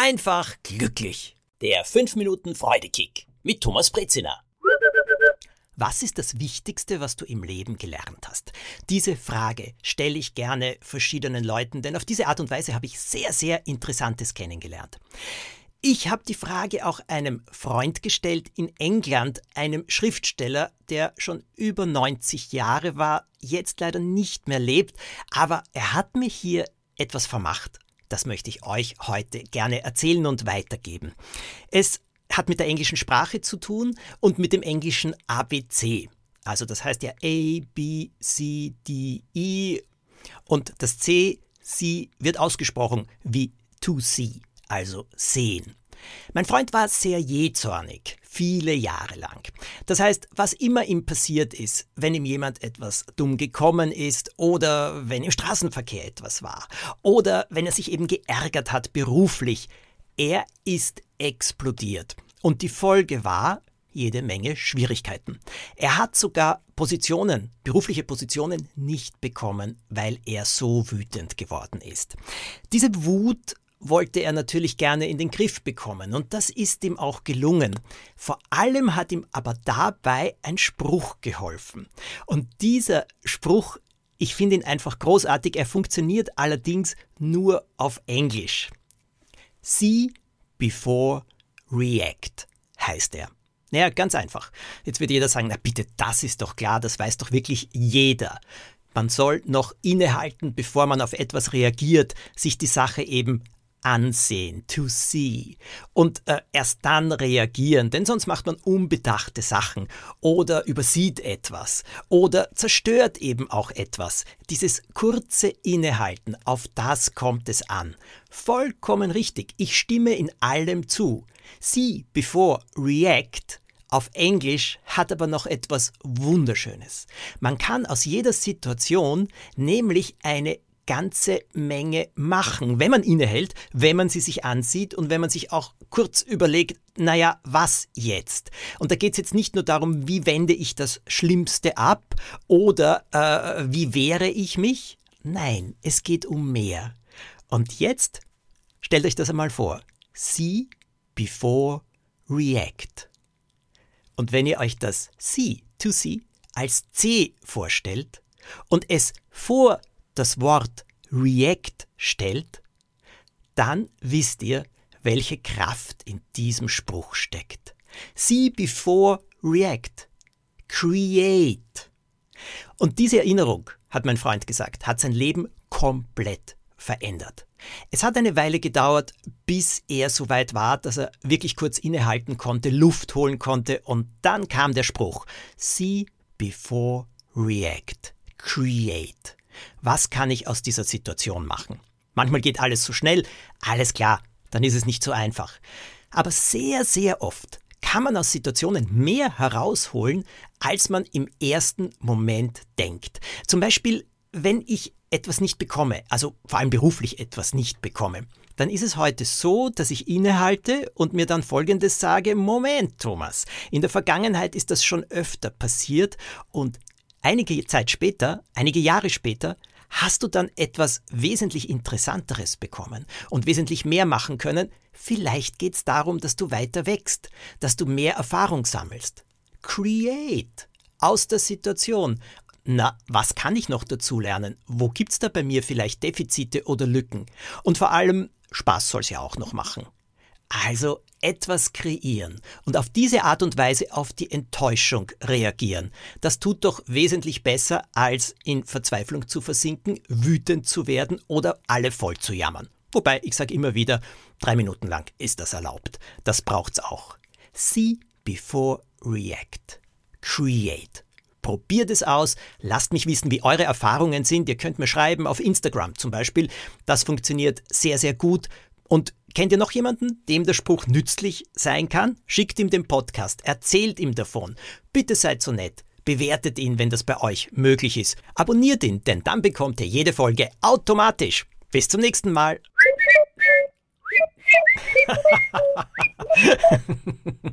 einfach glücklich. Der 5 Minuten Freudekick mit Thomas Brezina. Was ist das Wichtigste, was du im Leben gelernt hast? Diese Frage stelle ich gerne verschiedenen Leuten, denn auf diese Art und Weise habe ich sehr, sehr Interessantes kennengelernt. Ich habe die Frage auch einem Freund gestellt in England, einem Schriftsteller, der schon über 90 Jahre war, jetzt leider nicht mehr lebt, aber er hat mir hier etwas vermacht. Das möchte ich euch heute gerne erzählen und weitergeben. Es hat mit der englischen Sprache zu tun und mit dem englischen ABC. Also das heißt ja A, B, C, D, E und das C, C wird ausgesprochen wie to see also sehen. Mein Freund war sehr jähzornig, viele Jahre lang. Das heißt, was immer ihm passiert ist, wenn ihm jemand etwas dumm gekommen ist oder wenn im Straßenverkehr etwas war oder wenn er sich eben geärgert hat beruflich, er ist explodiert. Und die Folge war jede Menge Schwierigkeiten. Er hat sogar Positionen, berufliche Positionen nicht bekommen, weil er so wütend geworden ist. Diese Wut wollte er natürlich gerne in den Griff bekommen und das ist ihm auch gelungen. Vor allem hat ihm aber dabei ein Spruch geholfen. Und dieser Spruch, ich finde ihn einfach großartig, er funktioniert allerdings nur auf Englisch. See before react heißt er. Naja, ganz einfach. Jetzt wird jeder sagen, na bitte, das ist doch klar, das weiß doch wirklich jeder. Man soll noch innehalten, bevor man auf etwas reagiert, sich die Sache eben ansehen, to see und äh, erst dann reagieren, denn sonst macht man unbedachte Sachen oder übersieht etwas oder zerstört eben auch etwas. Dieses kurze Innehalten, auf das kommt es an. Vollkommen richtig, ich stimme in allem zu. See before react auf Englisch hat aber noch etwas Wunderschönes. Man kann aus jeder Situation nämlich eine ganze Menge machen, wenn man innehält, wenn man sie sich ansieht und wenn man sich auch kurz überlegt, naja, was jetzt? Und da geht es jetzt nicht nur darum, wie wende ich das Schlimmste ab oder äh, wie wehre ich mich? Nein, es geht um mehr. Und jetzt stellt euch das einmal vor. See before react. Und wenn ihr euch das see, to see, als C vorstellt und es vor das Wort React stellt, dann wisst ihr, welche Kraft in diesem Spruch steckt. See before React. Create. Und diese Erinnerung, hat mein Freund gesagt, hat sein Leben komplett verändert. Es hat eine Weile gedauert, bis er so weit war, dass er wirklich kurz innehalten konnte, Luft holen konnte und dann kam der Spruch See before react. Create. Was kann ich aus dieser Situation machen? Manchmal geht alles zu schnell, alles klar, dann ist es nicht so einfach. Aber sehr, sehr oft kann man aus Situationen mehr herausholen, als man im ersten Moment denkt. Zum Beispiel, wenn ich etwas nicht bekomme, also vor allem beruflich etwas nicht bekomme, dann ist es heute so, dass ich innehalte und mir dann Folgendes sage, Moment, Thomas, in der Vergangenheit ist das schon öfter passiert und Einige Zeit später, einige Jahre später, hast du dann etwas wesentlich Interessanteres bekommen und wesentlich mehr machen können. Vielleicht geht es darum, dass du weiter wächst, dass du mehr Erfahrung sammelst. Create aus der Situation. Na, was kann ich noch dazu lernen? Wo gibt's da bei mir vielleicht Defizite oder Lücken? Und vor allem, Spaß soll's ja auch noch machen. Also etwas kreieren und auf diese Art und Weise auf die Enttäuschung reagieren. Das tut doch wesentlich besser, als in Verzweiflung zu versinken, wütend zu werden oder alle voll zu jammern. Wobei, ich sage immer wieder, drei Minuten lang ist das erlaubt. Das braucht's auch. See before react. Create. Probiert es aus, lasst mich wissen, wie eure Erfahrungen sind. Ihr könnt mir schreiben auf Instagram zum Beispiel. Das funktioniert sehr, sehr gut. Und kennt ihr noch jemanden, dem der Spruch nützlich sein kann? Schickt ihm den Podcast, erzählt ihm davon. Bitte seid so nett. Bewertet ihn, wenn das bei euch möglich ist. Abonniert ihn, denn dann bekommt ihr jede Folge automatisch. Bis zum nächsten Mal.